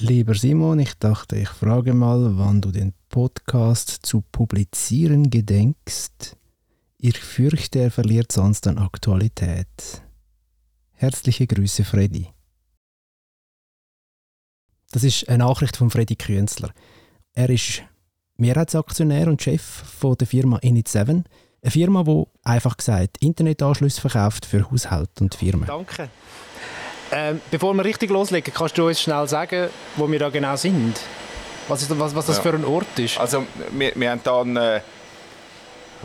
Lieber Simon, ich dachte, ich frage mal, wann du den Podcast zu publizieren gedenkst. Ich fürchte, er verliert sonst an Aktualität. Herzliche Grüße, Freddy. Das ist eine Nachricht von Freddy Künzler. Er ist Mehrheitsaktionär und Chef von der Firma Init7, eine Firma, die einfach gesagt Internetanschlüsse verkauft für Haushalte und Firmen. Danke. Ähm, bevor wir richtig loslegen, kannst du uns schnell sagen, wo wir da genau sind? Was, ist, was, was das ja. für ein Ort ist? Also, wir, wir haben hier einen äh,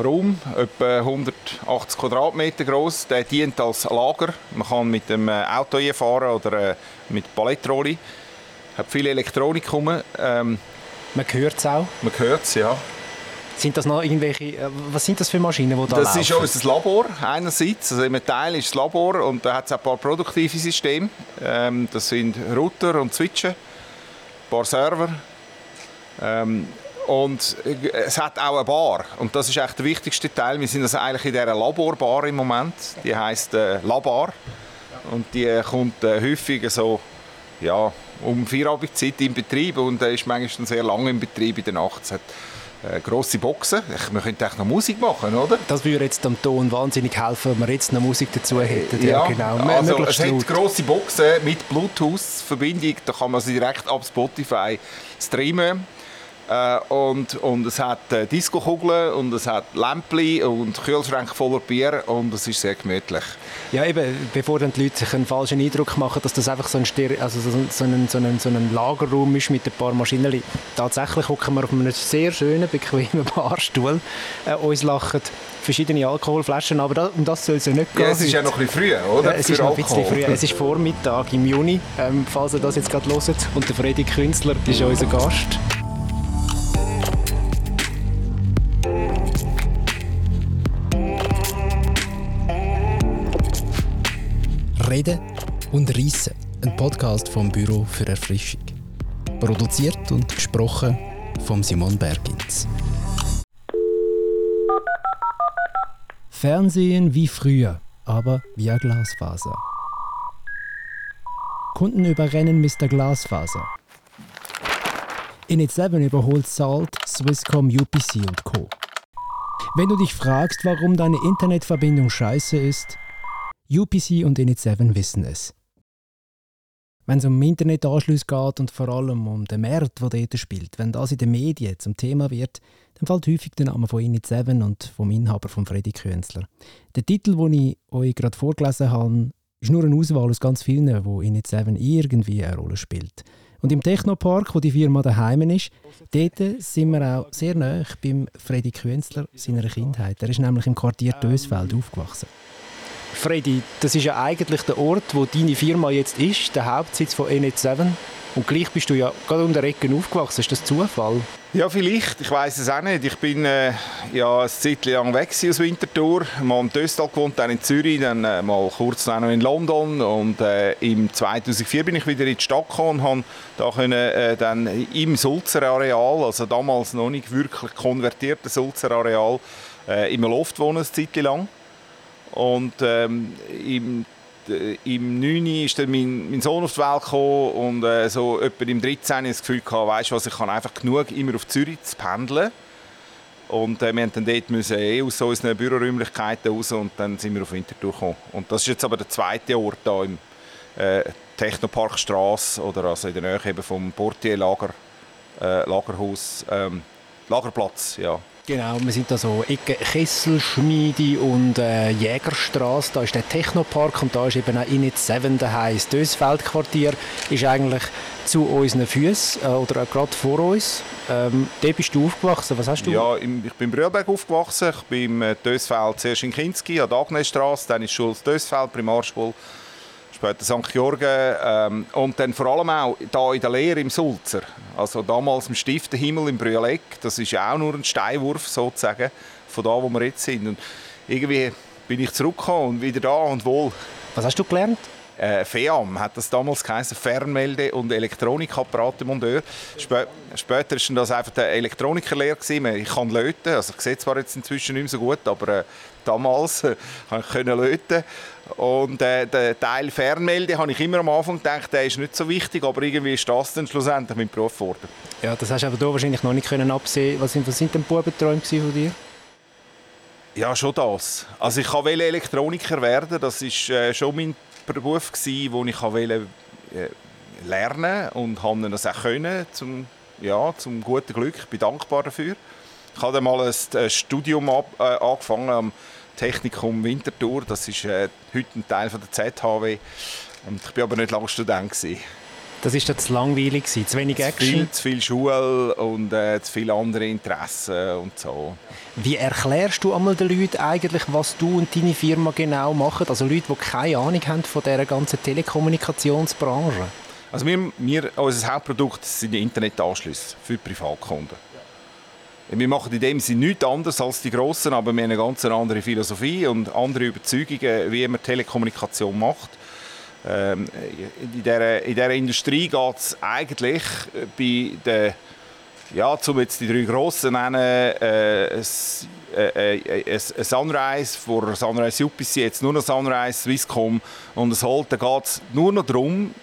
Raum, etwa 180 Quadratmeter groß. Der dient als Lager. Man kann mit dem äh, Auto fahren oder äh, mit Palettrolli. hat viel Elektronik rum. Ähm, man hört es auch? Man hört es, ja. Sind das noch irgendwelche, äh, was sind das für Maschinen, die da Das laufen? ist unser Labor einerseits, also im Teil ist das Labor und da hat es ein paar produktive Systeme. Ähm, das sind Router und Switchen, ein paar Server ähm, und es hat auch eine Bar und das ist eigentlich der wichtigste Teil. Wir sind also eigentlich in dieser Laborbar im Moment, die heißt äh, Labar und die kommt äh, häufig so ja, um Feierabendszeit in Betrieb und er ist manchmal sehr lange im Betrieb in der Nacht. Äh, grosse Boxen. Ich, wir könnten noch Musik machen, oder? Das würde jetzt am Ton wahnsinnig helfen, wenn wir jetzt noch Musik dazu hätten. Ja, ja genau. Also, es hat grosse Boxen mit Bluetooth-Verbindung. Da kann man sie direkt ab Spotify streamen. Äh, und, und es hat äh, Disco-Kugeln und es hat Lämpchen und Kühlschränke voller Bier und es ist sehr gemütlich. Ja, eben, bevor dann die Leute sich einen falschen Eindruck machen, dass das einfach so ein, Stir also so, so, ein, so, ein, so ein Lagerraum ist mit ein paar Maschinen. Tatsächlich hocken wir auf einem sehr schönen, bequemen Barstuhl. Äh, uns lachen verschiedene Alkoholflaschen, aber das, um das soll es ja nicht gehen. Ja, es ist ja noch ein bisschen früh, oder? Äh, es ist noch ein bisschen früh. Es ist Vormittag im Juni, ähm, falls ihr das jetzt gerade hört. Und der Freddy Künstler ist unser Gast. Reden und Reissen, ein Podcast vom Büro für Erfrischung. Produziert und gesprochen von Simon Bergins. Fernsehen wie früher, aber via Glasfaser. Kunden überrennen Mr. Glasfaser. Init 7 überholt Salt, Swisscom, UPC und Co. Wenn du dich fragst, warum deine Internetverbindung scheiße ist, UPC und Init7 wissen es. Wenn es um Internetanschluss geht und vor allem um den Markt, der dort spielt, wenn das in den Medien zum Thema wird, dann fällt häufig der Name von Init7 und vom Inhaber von Freddy Künzler. Der Titel, den ich euch gerade vorgelesen habe, ist nur eine Auswahl aus ganz vielen, wo Init7 irgendwie eine Rolle spielt. Und im Technopark, wo die Firma daheim ist, dort sind wir auch sehr nah beim Freddy Künzler seiner Kindheit. Er ist nämlich im Quartier Dösfeld aufgewachsen. Freddy, das ist ja eigentlich der Ort, wo deine Firma jetzt ist, der Hauptsitz von Enet7. Und gleich bist du ja gerade um der Ecke aufgewachsen. Ist das Zufall? Ja, vielleicht. Ich weiß es auch nicht. Ich bin äh, ja eine Zeit lang weg aus Winterthur. Mal im Töstal gewohnt, dann in Zürich, dann äh, mal kurz noch in London. Und äh, im 2004 bin ich wieder in die Stadt gekommen und habe da können, äh, dann im Sulzer Areal, also damals noch nicht wirklich konvertiertes Sulzer Areal, äh, im Loft wohnen, eine Zeit lang. Und ähm, im, äh, im 9. ist dann mein, mein Sohn auf die Welt gekommen und äh, so etwa im 13. das Gefühl gehabt, weißt was, ich kann einfach genug immer auf Zürich zu pendeln. Und äh, wir mussten dann dort müssen eh aus unseren Büroräumlichkeiten raus und dann sind wir auf Winterthur gekommen. Und das ist jetzt aber der zweite Ort hier im äh, Technoparkstraße oder also in der Nähe eben vom Portier Lager, äh, Lagerhaus, ähm, Lagerplatz, ja. Genau, wir sind da so Ecke Kesselschmiede und äh, Jägerstraße. Da ist der Technopark und da ist eben auch Init 7 daheim. Das Dösfeldquartier ist eigentlich zu unseren Füßen äh, oder gerade vor uns. Ähm, da bist du aufgewachsen. Was hast du? Ja, im, ich bin in Brühlberg aufgewachsen. Ich bin im äh, Dösfeld zuerst in Kinski an der Agnesstraße, dann ist Schule Dösfeld, Primarschule später St. Georgen ähm, und dann vor allem auch da in der Lehre im Sulzer. Also damals im Stiftenhimmel im Brüeleck, das ist ja auch nur ein Steinwurf sozusagen von da, wo wir jetzt sind. Und irgendwie bin ich zurückgekommen und wieder da und wohl. Was hast du gelernt? Äh, FEAM hat das damals geheißen, Fernmelde- und Elektronikapparate-Mondeur. Spä später war das einfach der Elektronikerlehrer. Ich kann löten, also ich sehe zwar jetzt inzwischen nicht mehr so gut, aber äh, damals äh, konnte ich löten. Und äh, der Teil Fernmelde habe ich immer am Anfang gedacht, der ist nicht so wichtig, aber irgendwie ist das dann schlussendlich mein Beruf geworden. Ja, das hast du aber da wahrscheinlich noch nicht können absehen. Was sind, was sind denn Bubenträume von dir? Ja, schon das. Also ich wollte Elektroniker werden, das war äh, schon mein Beruf wo ich wollte äh, lernen und habe das auch können, zum, ja, zum guten Glück. Ich bin dankbar dafür. Ich habe dann mal ein Studium ab, äh, angefangen am Technikum Winterthur. Das ist äh, heute ein Teil von der ZHW. Und ich war aber nicht lange Student. Gewesen. Das war zu langweilig, zu wenig Action? Zu viel, zu viel Schule und äh, zu viele andere Interessen und so. Wie erklärst du einmal den Leuten eigentlich, was du und deine Firma genau machen? Also Leute, die keine Ahnung haben von dieser ganzen Telekommunikationsbranche. Also wir, wir, unser Hauptprodukt sind Internetanschlüsse für Privatkunden. Wir machen in dem Sinne nichts anderes als die Grossen, aber wir haben eine ganz andere Philosophie und andere Überzeugungen, wie man Telekommunikation macht. Ähm, in, dieser, in dieser Industrie geht es eigentlich bei den, ja, um jetzt die drei Grossen nennen, äh, ein, äh, äh, ein Sunrise vor Sunrise UPC, jetzt nur noch Sunrise Swisscom und es Holt, da geht es nur noch darum,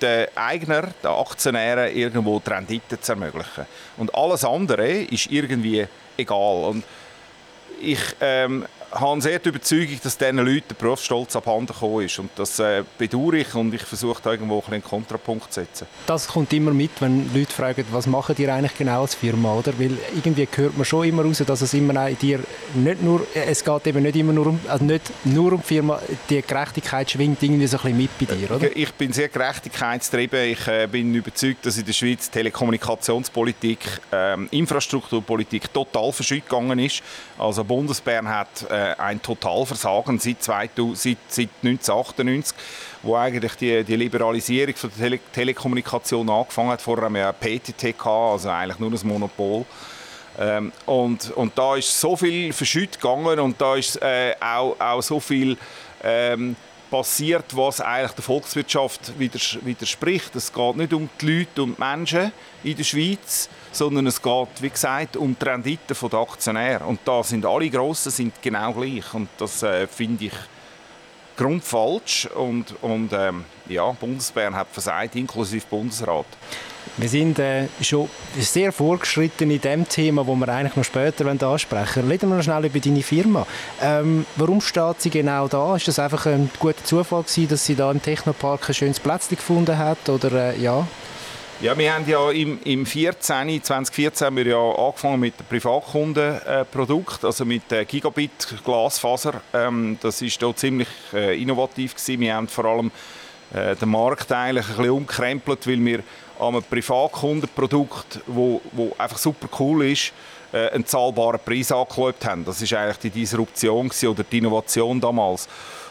den Eigner, den Aktionären irgendwo die Rendite zu ermöglichen. Und alles andere ist irgendwie egal. Und ich ähm, habe sehr die Überzeugung, dass diesen Leuten der Berufsstolz abhanden gekommen ist. Und das äh, bedauere ich und ich versuche da irgendwo einen Kontrapunkt zu setzen. Das kommt immer mit, wenn Leute fragen, was machen die eigentlich genau als Firma, oder? Weil irgendwie hört man schon immer raus, dass es immer dir nicht nur, es geht eben nicht immer nur um, also nicht nur um die Firma, die Gerechtigkeit schwingt irgendwie so ein bisschen mit bei dir, oder? Ich bin sehr gerechtigkeitstrieben. Ich äh, bin überzeugt, dass in der Schweiz Telekommunikationspolitik, äh, Infrastrukturpolitik total verschütt gegangen ist. Also Bundesbern hat äh, ein Totalversagen seit, 2000, seit, seit 1998, wo eigentlich die, die Liberalisierung von der Tele Telekommunikation angefangen hat. Vorher haben wir ja PTT gehabt, also eigentlich nur ein Monopol. Ähm, und, und da ist so viel verschütt gegangen und da ist äh, auch, auch so viel ähm, passiert, was eigentlich der Volkswirtschaft widerspricht. Es geht nicht um die Leute und die Menschen in der Schweiz, sondern es geht, wie gesagt, um die Rendite der Aktionäre. Und da sind alle Grossen sind genau gleich. Und das äh, finde ich grundfalsch. Und, und ähm, ja, Bundesbern hat versagt, inklusive Bundesrat. Wir sind äh, schon sehr fortgeschritten in dem Thema, wo wir eigentlich noch später ansprechen wollen. Reden wir noch schnell über deine Firma. Ähm, warum steht sie genau da? Ist das einfach ein guter Zufall gewesen, dass sie da im Technopark ein schönes Plätzchen gefunden hat? Oder, äh, ja? Ja, wir haben ja im, im 14, 2014 haben wir ja angefangen mit dem Privatkundenprodukt, also mit äh, Gigabit Glasfaser. Ähm, das ist da ziemlich äh, innovativ gewesen. Wir haben vor allem äh, den Markt eigentlich ein bisschen umkrempelt, weil wir an einem Privatkundenprodukt, wo einfach super cool ist, äh, einen zahlbaren Preis angeschaut haben. Das ist eigentlich die Disruption oder die Innovation damals.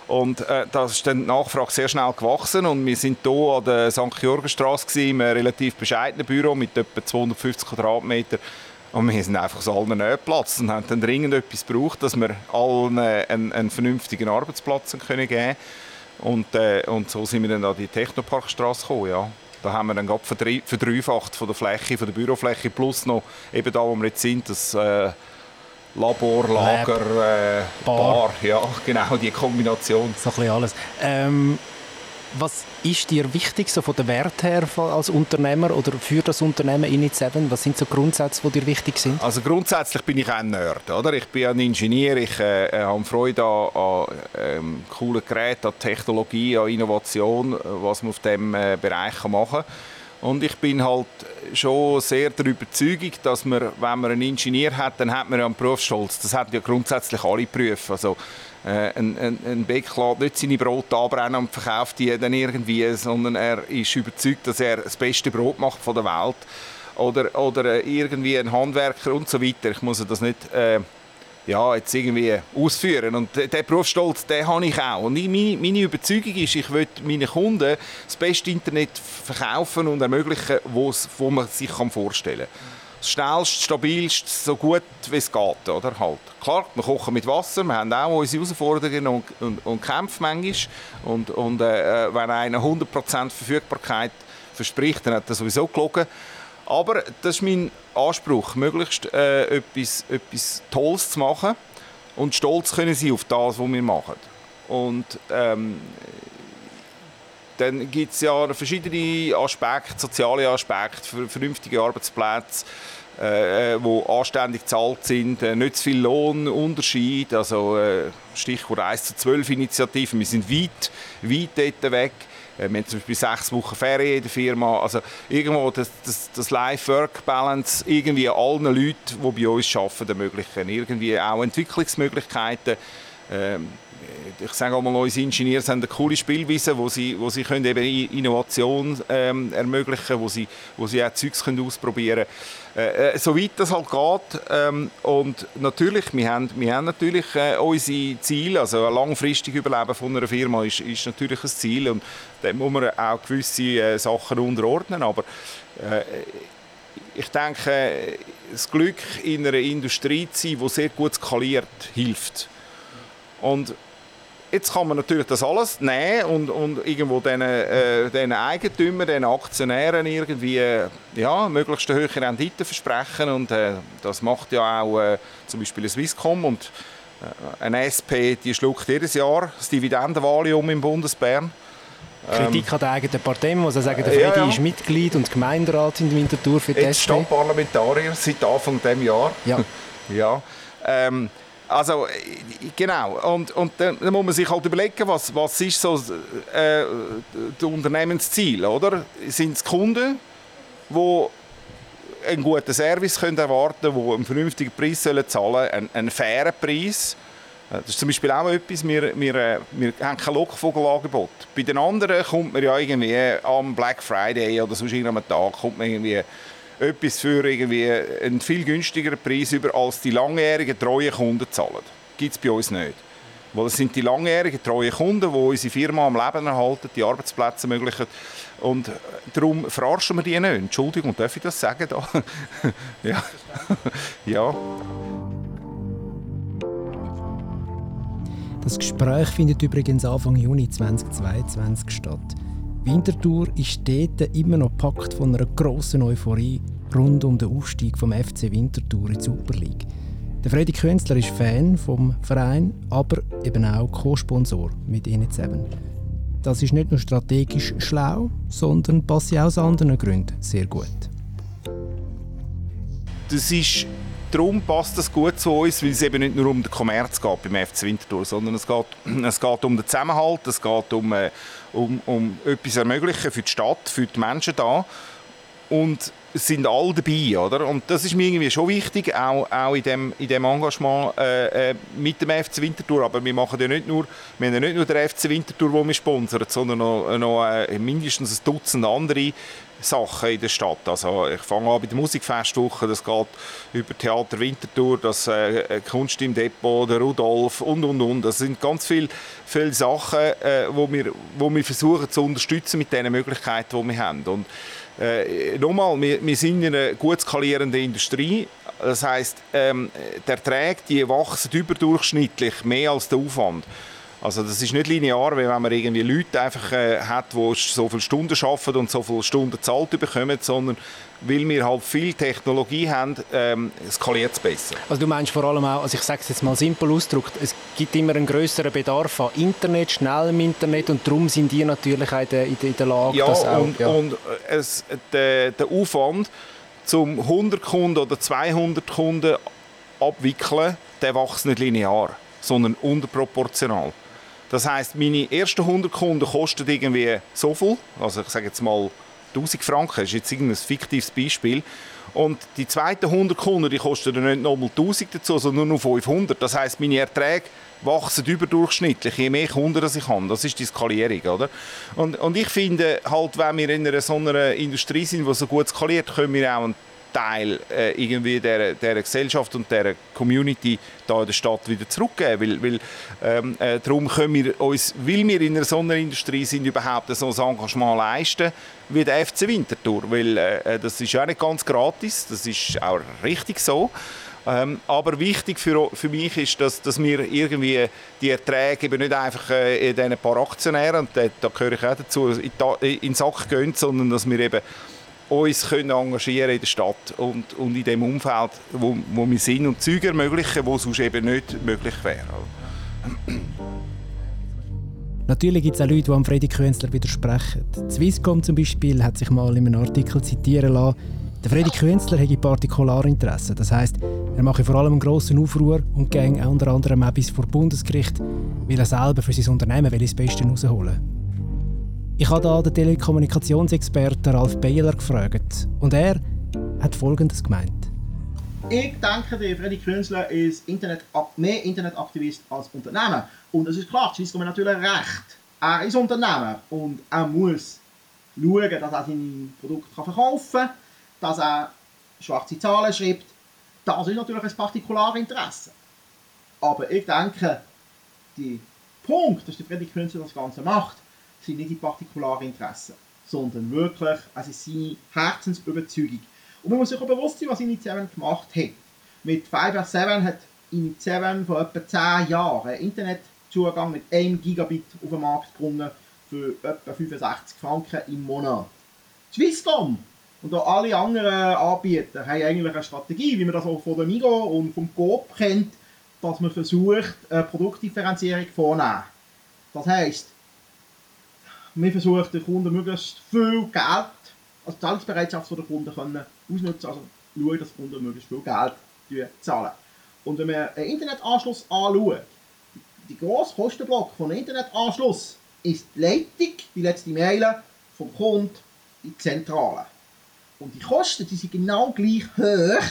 Und äh, da ist dann die Nachfrage sehr schnell gewachsen und wir sind hier an der St. Georgenstraße in einem relativ bescheidenen Büro mit etwa 250 Quadratmetern und wir sind einfach so allen Platz und haben dann dringend etwas gebraucht, dass wir allen einen, einen vernünftigen Arbeitsplatz geben können. Und, äh, und so sind wir dann an die Technoparkstraße gekommen, ja. Da haben wir dann gerade verdreifacht von der Fläche, von der Bürofläche, plus noch eben da, wo wir jetzt sind, das äh, Labor, Lager, äh, Bar. Bar. Ja, genau, die Kombination. So ein bisschen alles. Ähm, was ist dir wichtig so von der Wert her als Unternehmer oder für das Unternehmen Init7? Was sind so Grundsätze, die dir wichtig sind? Also grundsätzlich bin ich ein Nerd, oder? Ich bin ein Ingenieur, ich äh, äh habe Freude an, an ähm, coolen Geräten, an Technologie, an Innovation, was man auf diesem äh, Bereich machen kann. Und ich bin halt schon sehr der Überzeugung, dass man, wenn man einen Ingenieur hat, dann hat man ja einen Berufsstolz. Das hat ja grundsätzlich alle Berufe. Also, äh, ein, ein, ein Bäck lässt nicht seine Brote anbrennen und verkauft die dann irgendwie, sondern er ist überzeugt, dass er das beste Brot macht von der Welt. Oder, oder äh, irgendwie ein Handwerker und so weiter. Ich muss das nicht... Äh, ja, jetzt irgendwie ausführen. Und der Berufsstolz, den habe ich auch. Und meine, meine Überzeugung ist, ich will meinen Kunden das beste Internet verkaufen und ermöglichen, wo man sich vorstellen kann. Das schnellste, stabilste, so gut wie es geht. Oder? Halt. Klar, wir kochen mit Wasser, wir haben auch unsere Herausforderungen und, und, und Kämpfe manchmal. Und, und äh, äh wenn einer 100% Verfügbarkeit verspricht, dann hat er sowieso gelogen. Aber das ist mein Anspruch, möglichst äh, etwas, etwas Tolles zu machen und stolz können sein auf das, was wir machen. Und ähm, dann gibt es ja verschiedene Aspekte, soziale Aspekte, vernünftige Arbeitsplätze, äh, äh anständig gezahlt sind, äh, nicht zu viel Lohnunterschied, also äh, Stichwort 1 zu 12 Initiativen, wir sind weit, weit dort weg. Äh, wir haben zum Beispiel sechs Wochen Ferien in der Firma. Also irgendwo das, das, das Life-Work-Balance irgendwie allen Leuten, die bei uns arbeiten, ermöglichen. Irgendwie auch Entwicklungsmöglichkeiten. Ähm, ich sage auch mal, unsere Ingenieure haben eine coole Spielweise, wo sie, wo sie können eben Innovation ähm, ermöglichen, wo sie, wo sie auch Zeugs können ausprobieren können. Äh, äh, soweit das halt geht. Ähm, und natürlich, wir haben, wir haben natürlich äh, unsere Ziele, also ein langfristiges Überleben von einer Firma ist, ist natürlich ein Ziel und da muss man auch gewisse äh, Sachen unterordnen, aber äh, ich denke, das Glück in einer Industrie zu sein, die sehr gut skaliert, hilft. Und Jetzt kann man natürlich das alles nehmen und, und irgendwo den, äh, den Eigentümern, den Aktionären irgendwie äh, ja, möglichst eine höhere Rendite versprechen und äh, das macht ja auch äh, zum Beispiel ein Swisscom und äh, eine SP, die schluckt jedes Jahr das Dividendenvalium im Bundesbern. Kritik ähm, an der eigenen Partei, muss ich sagen, der Freddy ja, ja. ist Mitglied und Gemeinderat in Winterthur für die Jetzt SP. Stadtparlamentarier seit Anfang dieses Jahr. Ja. ja. Ähm, also, genau. Und, und dann, dann, muss man sich halt überlegen, was, was ist so äh, das Unternehmensziel, oder? Sind es Kunden, die einen guten Service können erwarten können, die einen vernünftigen Preis zahlen sollen, einen, einen fairen Preis. Äh, das ist zum Beispiel auch etwas, wir, wir, äh, wir haben kein Lockvogelangebot. Bei den anderen kommt man ja irgendwie am Black Friday oder sonst irgendeinem Tag kommt man irgendwie etwas für irgendwie einen viel günstigeren Preis über als die langjährigen treuen Kunden zahlen. Gibt es bei uns nicht. Weil es sind die langjährigen treuen Kunden, die unsere Firma am Leben erhalten, die Arbeitsplätze ermöglichen. Und darum verarschen wir die nicht. Entschuldigung, darf ich das sagen? Da? ja. ja. Das Gespräch findet übrigens Anfang Juni 2022 statt. Winterthur ist dort immer noch packt von einer grossen Euphorie rund um den Aufstieg vom FC Winterthur in die Super League. Der Freddy Künstler ist Fan vom Verein, aber eben auch Co-Sponsor mit ihnen zusammen. Das ist nicht nur strategisch schlau, sondern passt auch aus anderen Gründen sehr gut. Das ist darum passt das gut zu uns, weil es eben nicht nur um den Kommerz geht beim FC Winterthur, sondern es geht, es geht um den Zusammenhalt, es geht um, äh, um, um etwas ermöglichen für die Stadt, für die Menschen da. Und sind alle dabei, oder? Und das ist mir irgendwie schon wichtig, auch, auch in, dem, in dem Engagement äh, äh mit dem FC Winterthur. Aber wir machen ja nicht nur, wir haben ja nicht nur den FC Winterthur, den wir sponsern, sondern noch, noch äh, mindestens ein Dutzend andere Sachen in der Stadt. Also ich fange an bei der Musikfestwoche, das geht über Theater Winterthur, das äh, äh, Kunst im Depot, der Rudolf und und und. Das sind ganz viele, viele Sachen, äh, wo, wir, wo wir versuchen zu unterstützen mit den Möglichkeiten, die wir haben. Und äh, nochmal, wir, wir sind in einer gut skalierenden Industrie. Das heißt, ähm, der Erträge die wachsen überdurchschnittlich mehr als der Aufwand. Also das ist nicht linear, wie wenn man irgendwie Leute einfach äh, hat, die so viele Stunden arbeiten und so viele Stunden zahlt bekommen, sondern weil wir halt viel Technologie haben, ähm, skaliert es besser. Also du meinst vor allem auch, also ich sage es jetzt mal simpel ausgedrückt, es gibt immer einen größeren Bedarf an Internet, schnellem Internet und darum sind die natürlich auch in der, in der Lage, ja, das auch... Und, ja, und es, der, der Aufwand, zum 100 Kunden oder 200 Kunden abwickeln, der wächst nicht linear, sondern unterproportional. Das heißt, meine ersten 100 Kunden kosten irgendwie so viel, also ich sage jetzt mal 1000 Franken, das ist jetzt ein fiktives Beispiel. Und die zweiten 100 Kunden, die kosten dann nicht nochmal 1000 dazu, sondern nur noch 500. Das heißt, meine Erträge wachsen überdurchschnittlich, je mehr Kunden ich habe. Das ist die Skalierung, oder? Und, und ich finde halt, wenn wir in einer so einer Industrie sind, die so gut skaliert, können wir auch Teil äh, irgendwie der, der Gesellschaft und der Community da in der Stadt wieder zurückgeben. Weil, weil ähm, äh, darum können wir uns, weil wir in einer Sonderindustrie sind, überhaupt so ein Engagement leisten wie der FC Winterthur. Weil äh, äh, das ist auch nicht ganz gratis, das ist auch richtig so. Ähm, aber wichtig für, für mich ist, dass, dass wir irgendwie die Erträge eben nicht einfach äh, in diesen paar Aktionären, und da, da gehöre ich auch dazu, in, in den Sack gehen, sondern dass wir eben uns können engagieren in der Stadt und, und in dem Umfeld, wo, wo wir sind und Züge ermöglichen, wo sonst eben nicht möglich wäre. Natürlich gibt es auch Leute, die am Freddy Künstler widersprechen. Swisscom zum Beispiel hat sich mal in einem Artikel zitieren lassen, der Freddy Künstler hätte Partikularinteressen. Das heißt, er mache vor allem einen grossen Aufruhr und ging unter anderem bis vor Bundesgericht, weil er selber für sein Unternehmen das Beste herausholen Ich habe da den Telekommunikationsexperten Ralf Beiler gefragt und er hat Folgendes gemeint. Ich denke, der Freddy Künstler ist Internet, mehr Internetaktivist als Unternehmer. Und es ist klar, Swisscom hat natürlich recht. Er ist Unternehmer und er muss schauen, dass er seine Produkte verkaufen kann dass er schwarze Zahlen schreibt, das ist natürlich ein Partikularinteresse. Aber ich denke, die Punkt, dass der Friedrich Künstler das Ganze macht, sind nicht die Partikularinteressen, sondern wirklich also seine Herzensüberzeugung. Und man muss sich auch bewusst sein, was Init7 gemacht hat. Mit Fiber 7 hat Init7 vor etwa 10 Jahren Internetzugang mit 1 Gigabit auf den Markt gebracht für etwa 65 Franken im Monat. Swisscom und auch alle anderen Anbieter haben eigentlich eine Strategie, wie man das auch von der Migo und vom Coop kennt, dass man versucht, eine Produktdifferenzierung vorzunehmen. Das heisst, man versucht den Kunden möglichst viel Geld, also die Zahlungsbereitschaft der Kunden können ausnutzen, also schauen, dass die Kunden möglichst viel Geld zahlen. Und wenn man einen Internetanschluss anschaut, die grosse Kostenblock von einem Internetanschluss ist die Leitung, die letzte Mail vom Kunden in die Zentrale. Und die Kosten die sind genau gleich hoch.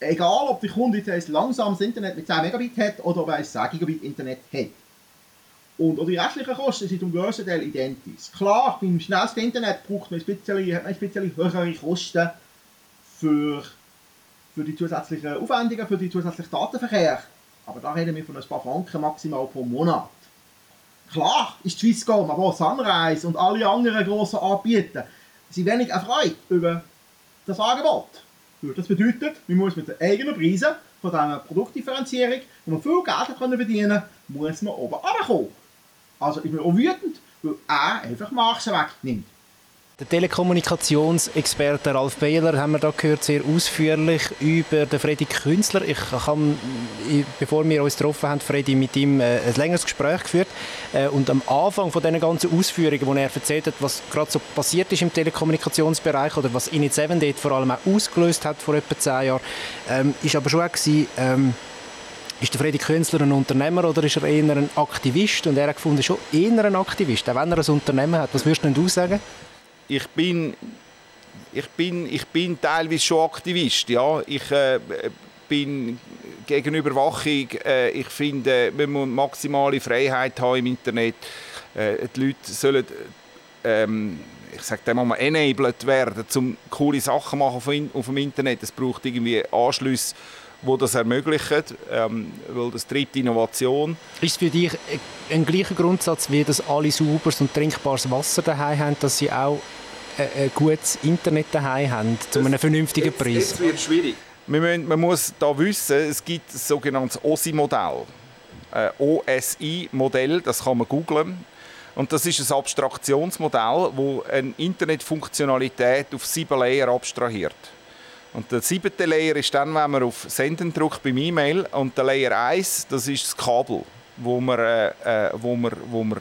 Egal, ob der Kunde jetzt ein langsames Internet mit 10 Megabit hat oder ob er ein 10 Gigabit Internet hat. Und die restlichen Kosten sind zum grössten Teil identisch. Klar, beim schnellsten Internet braucht man ein bisschen, ein bisschen höhere Kosten für, für die zusätzlichen Aufwendungen, für den zusätzlichen Datenverkehr. Aber da reden wir von ein paar Franken maximal pro Monat. Klar ist Swisscom, aber auch Sunrise und alle anderen grossen Anbieter sind wenig erfreut über das Angebot. Das bedeutet, man muss mit den eigenen Preisen von dieser Produktdifferenzierung, wo man viel Geld verdienen kann, muss man oben runterkommen. Also ich bin auch wütend, weil er einfach Margen wegnimmt. Der Telekommunikationsexperte Ralf Behler haben wir da gehört, sehr ausführlich über den Freddy Künstler. Ich habe, bevor wir uns getroffen haben, Freddy mit ihm äh, ein längeres Gespräch geführt. Äh, und am Anfang von diesen ganzen Ausführungen, wo er erzählt hat, was gerade so passiert ist im Telekommunikationsbereich oder was Init7 dort vor allem auch ausgelöst hat vor etwa zehn Jahren, ähm, ist aber schon auch gewesen, ähm, ist der Freddy Künstler ein Unternehmer oder ist er eher ein Aktivist? Und er hat gefunden, schon eher ein Aktivist, auch wenn er ein Unternehmen hat. Was würdest du denn sagen? ich bin, ich bin, ich bin teilweise schon Aktivist. Ja. Ich äh, bin gegen Überwachung. Äh, ich finde, man muss maximale Freiheit haben im Internet. Äh, die Leute sollen, ähm, ich sage mal, enabled werden, um coole Sachen machen auf dem Internet. Es braucht irgendwie Anschlüsse wo das ermöglichen, ähm, weil das treibt Innovation. Ist es für dich ein gleicher Grundsatz, wie dass alle sauberes und trinkbares Wasser daheim haben, dass sie auch ein gutes Internet daheim haben, zu einem vernünftigen Preis? Jetzt wird schwierig. Man, man muss da wissen, es gibt ein sogenanntes OSI-Modell. Äh, OSI-Modell, das kann man googlen. Und das ist ein Abstraktionsmodell, das eine Internetfunktionalität auf sieben Layer abstrahiert. Und der siebte Layer ist dann, wenn man auf Senden drückt beim E-Mail. Und der Layer 1, das ist das Kabel, wo man, äh, äh wo man, wo man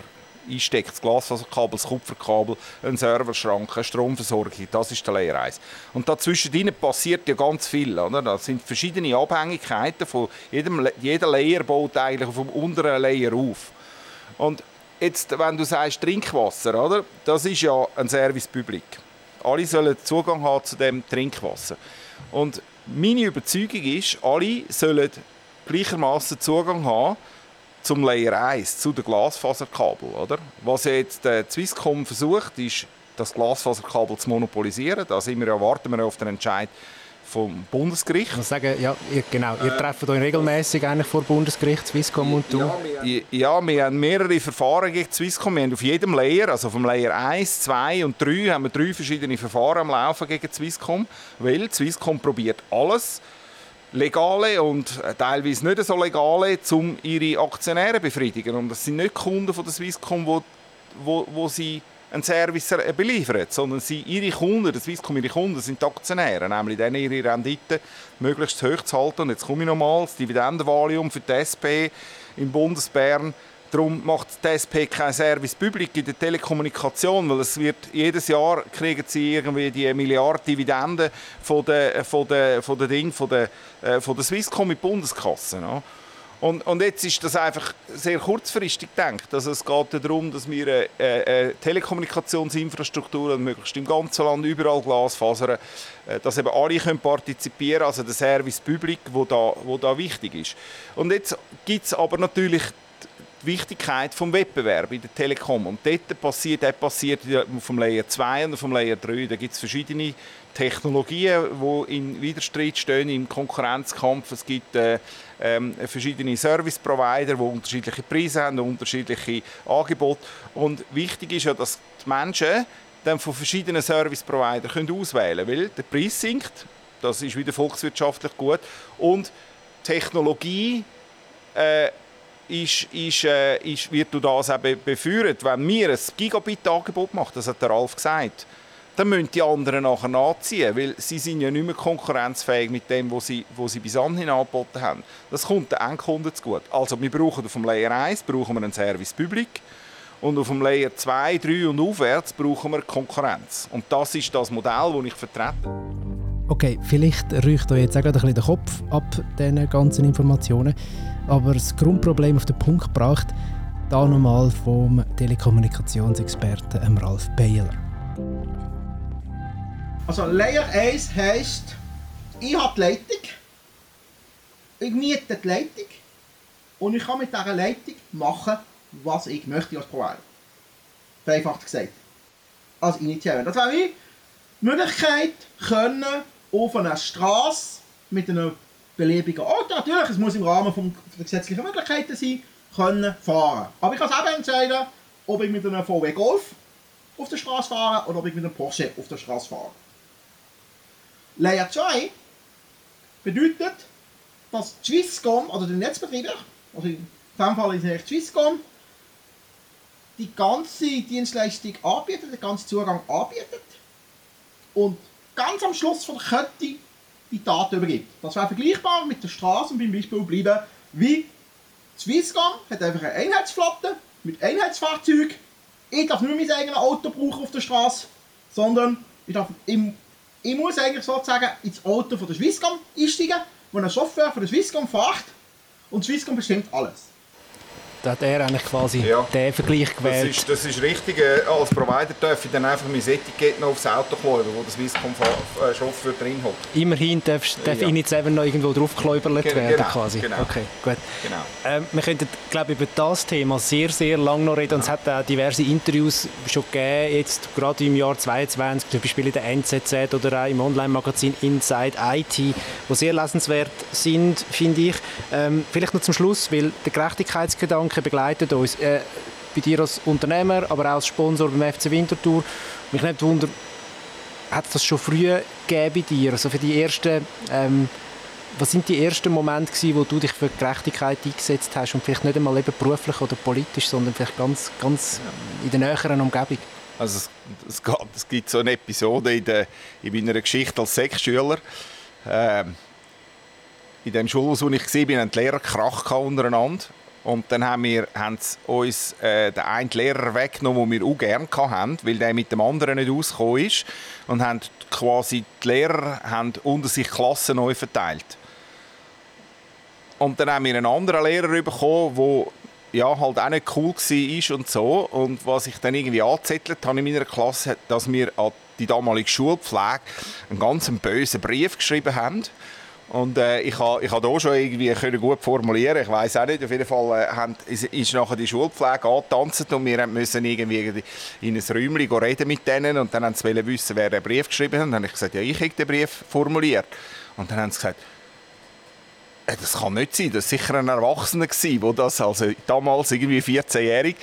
einsteckt. Das Glasfaserkabel, das Kupferkabel, ein Serverschrank, eine Stromversorgung. Das ist der Layer 1. Und dazwischen passiert ja ganz viel. Oder? Das sind verschiedene Abhängigkeiten. Von jedem, jeder Layer baut eigentlich vom unteren Layer auf. Und jetzt, wenn du sagst Trinkwasser, oder? das ist ja ein Service Public. Alle sollen Zugang haben zu dem Trinkwasser. Und meine Überzeugung ist, alle sollen gleichermaßen Zugang haben zum Layer 1, zu den Glasfaserkabel. Oder? Was jetzt der Swisscom versucht, ist das Glasfaserkabel zu monopolisieren. Da sind wir, erwarten wir auf den Entscheid vom Bundesgericht. Ich muss sagen, ja, ihr, genau, ihr äh, trefft euch regelmäßig eigentlich vor Bundesgericht, Swisscom und du? Ja, wir, haben mehrere Verfahren gegen Swisscom. Wir haben auf jedem Layer, also vom Layer 1, 2 und 3, haben wir drei verschiedene Verfahren am Laufen gegen Swisscom, weil Swisscom probiert alles, legale und teilweise nicht so legale, um ihre Aktionäre zu befriedigen. Und das sind nicht Kunden von der Swisscom, wo, wo, wo sie einen Service beliefern, sondern sie, ihre Kunden, das Swisscom, ihre Kunden sind die Aktionäre, nämlich denen ihre Rendite möglichst hoch zu halten. Und jetzt komme ich nochmal, das Dividendenvalium für die SP im Bundesbern, Darum macht die SP kein Service Public in der Telekommunikation, weil es wird jedes Jahr kriegen sie irgendwie die Milliarden Dividenden von der, von der, von der, Ding, von der, äh, von der Swisscom in die Bundeskasse. No? Und, und jetzt ist das einfach sehr kurzfristig gedacht. Also es geht darum, dass wir eine, eine Telekommunikationsinfrastruktur möglichst im ganzen Land überall Glasfasern, äh, dass eben alle können partizipieren, also der Service Public, wo da, wo da wichtig ist. Und jetzt gibt es aber natürlich Wichtigkeit des Wettbewerbs in der Telekom. Und dort passiert, dort passiert vom Layer 2 und vom Layer 3, da gibt es verschiedene Technologien, die in Widerstreit stehen, im Konkurrenzkampf. Es gibt äh, ähm, verschiedene Service-Provider, die unterschiedliche Preise haben, unterschiedliche Angebote. Und wichtig ist ja, dass die Menschen dann von verschiedenen Service-Providern auswählen können, weil der Preis sinkt, das ist wieder volkswirtschaftlich gut, und Technologie äh, ist, ist, äh, ist, wird durch das eben befeuert. Wenn wir ein Gigabit-Angebot machen, das hat der Ralf gesagt, dann müssen die anderen nachher nachziehen, weil sie sind ja nicht mehr konkurrenzfähig mit dem, was sie, was sie bis anhin angeboten haben. Das kommt den Endkunden zugute. Also wir brauchen auf dem Layer 1 brauchen wir einen Service Public und auf dem Layer 2, 3 und aufwärts brauchen wir Konkurrenz. Und das ist das Modell, das ich vertrete. Okay, vielleicht riecht euch jetzt auch gerade ein bisschen der Kopf ab diesen ganzen Informationen, aber das Grundproblem auf den Punkt gebracht, da nochmal vom Telekommunikationsexperten Ralf Beiler. Also Layer 1 heisst, ich habe die Leitung, ich miete die Leitung und ich kann mit dieser Leitung machen, was ich möchte als Provider. Vereinfacht gesagt. Als Initiator. Das wäre die Möglichkeit, können auf einer Straße mit einem beliebigen Auto, natürlich, es muss im Rahmen von der gesetzlichen Möglichkeiten sein, können fahren. Aber ich kann selber entscheiden, ob ich mit einem VW Golf auf der Straße fahre oder ob ich mit einem Porsche auf der Straße fahre. Layer 2 bedeutet, dass Swisscom, oder der Netzbetreiber, also in diesem Fall ist es Swisscom, die ganze Dienstleistung anbietet, den ganzen Zugang anbietet und ganz am Schluss von der Kette die Daten übergibt. Das wäre vergleichbar mit der Straße und beim Beispiel bleiben, wie Swisscom hat einfach eine Einheitsflotte mit Einheitsfahrzeugen. Ich darf nicht mein eigenes Auto brauchen auf der Straße, sondern ich darf im ich muss eigentlich sozusagen ins Auto von der Swisscom einsteigen, wo ein Chauffeur von der Swisscom fährt und Swisscom bestimmt alles. Da hat er eigentlich quasi ja. den Vergleich gewählt. Das ist, das ist richtig. Äh, als Provider darf ich dann einfach mein Etikett noch aufs Auto kleben, wo der Swisscom-Chauffeur äh, drin hat. Immerhin darf, darf ja. Init 7 noch irgendwo draufgekläubert Ge werden genau, quasi. Genau. Okay, gut. Genau. Ähm, wir könnten glaube über das Thema sehr, sehr lange noch reden. Und es hat auch diverse Interviews schon gegeben, jetzt gerade im Jahr 2022, zum Beispiel in der NZZ oder auch im Online-Magazin Inside IT, die sehr lesenswert sind, finde ich. Ähm, vielleicht noch zum Schluss, weil der Gerechtigkeitsgedanke Gedanken begleitet uns. Äh, bei dir als Unternehmer, aber auch als Sponsor beim FC Winterthur. Mich nicht wunder, hat es das schon früh gegeben bei dir? Also für die ersten, ähm, was sind die ersten Momente gewesen, wo du dich für Gerechtigkeit eingesetzt hast und vielleicht nicht einmal eben beruflich oder politisch, sondern vielleicht ganz, ganz in der näheren Umgebung? Also es, es, gab, es gibt so eine Episode in, der, in meiner Geschichte als Sechsschüler. Ähm, in dem Schulhaus, wo ich war, hatten die Lehrer Krach untereinander. Und dann haben wir haben uns äh, den einen Lehrer weggenommen, den wir auch gerne hatten, weil der mit dem anderen nicht ausgekommen ist. Und haben quasi die Lehrer haben unter sich Klassen neu verteilt. Und dann haben wir einen anderen Lehrer bekommen, der ja, halt auch nicht cool war und so. Und was ich dann irgendwie angezettelt habe in meiner Klasse, dass wir an die damalige Schulpflege einen ganz bösen Brief geschrieben haben Und äh, ich habe ich ha da schon irgendwie können gut formulieren Ich weiß auch nicht. Auf jeden Fall äh, haben, ist, ist nachher die Schulpflege angetanzt und wir müssen irgendwie in ein Räumchen reden mit denen und dann haben sie wissen, wer den Brief geschrieben hat. Und dann habe ich gesagt, ja, ich habe den Brief formuliert. Und dann haben sie gesagt, äh, das kann nicht sein, das war sicher ein Erwachsener, der das, also damals irgendwie 14-jährig.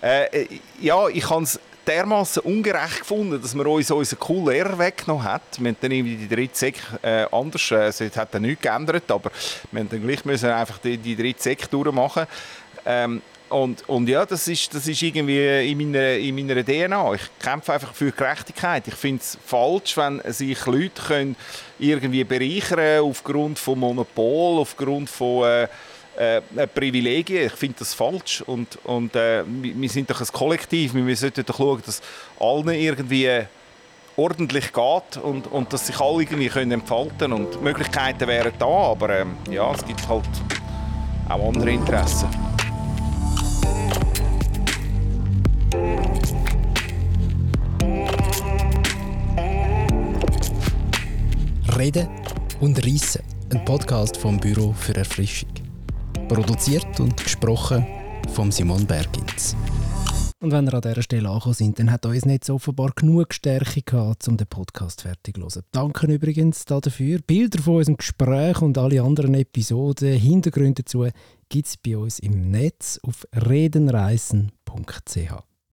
Äh, ja, ich habe es dermaßen ungerecht gefunden, dass man uns unseren coolen Lehrer weggenommen hat. Wir haben dann irgendwie die dritte Sek äh, anders, äh, es hat dann nichts geändert, aber wir haben dann gleich müssen einfach die, die dritte Sek durchmachen. Ähm, und, und ja, das ist, das ist irgendwie in meiner, in meiner DNA. Ich kämpfe einfach für Gerechtigkeit. Ich finde es falsch, wenn sich Leute können irgendwie bereichern aufgrund von Monopol, aufgrund von äh, äh, Privilegien. Ich finde das falsch. Und, und äh, wir sind doch ein Kollektiv. Wir sollten doch schauen, dass allen irgendwie ordentlich geht und, und dass sich alle irgendwie können entfalten. Und Möglichkeiten wären da, aber ähm, ja, es gibt halt auch andere Interessen. Reden und Reissen, ein Podcast vom Büro für Erfrischung. Produziert und gesprochen von Simon Bergins. Und wenn ihr an dieser Stelle angekommen sind, dann hat uns nicht offenbar genug Stärke gehabt, um den Podcast fertig zu hören. Danke übrigens dafür. Bilder von unserem Gespräch und alle anderen Episoden, Hintergründe dazu, gibt es bei uns im Netz auf redenreisen.ch.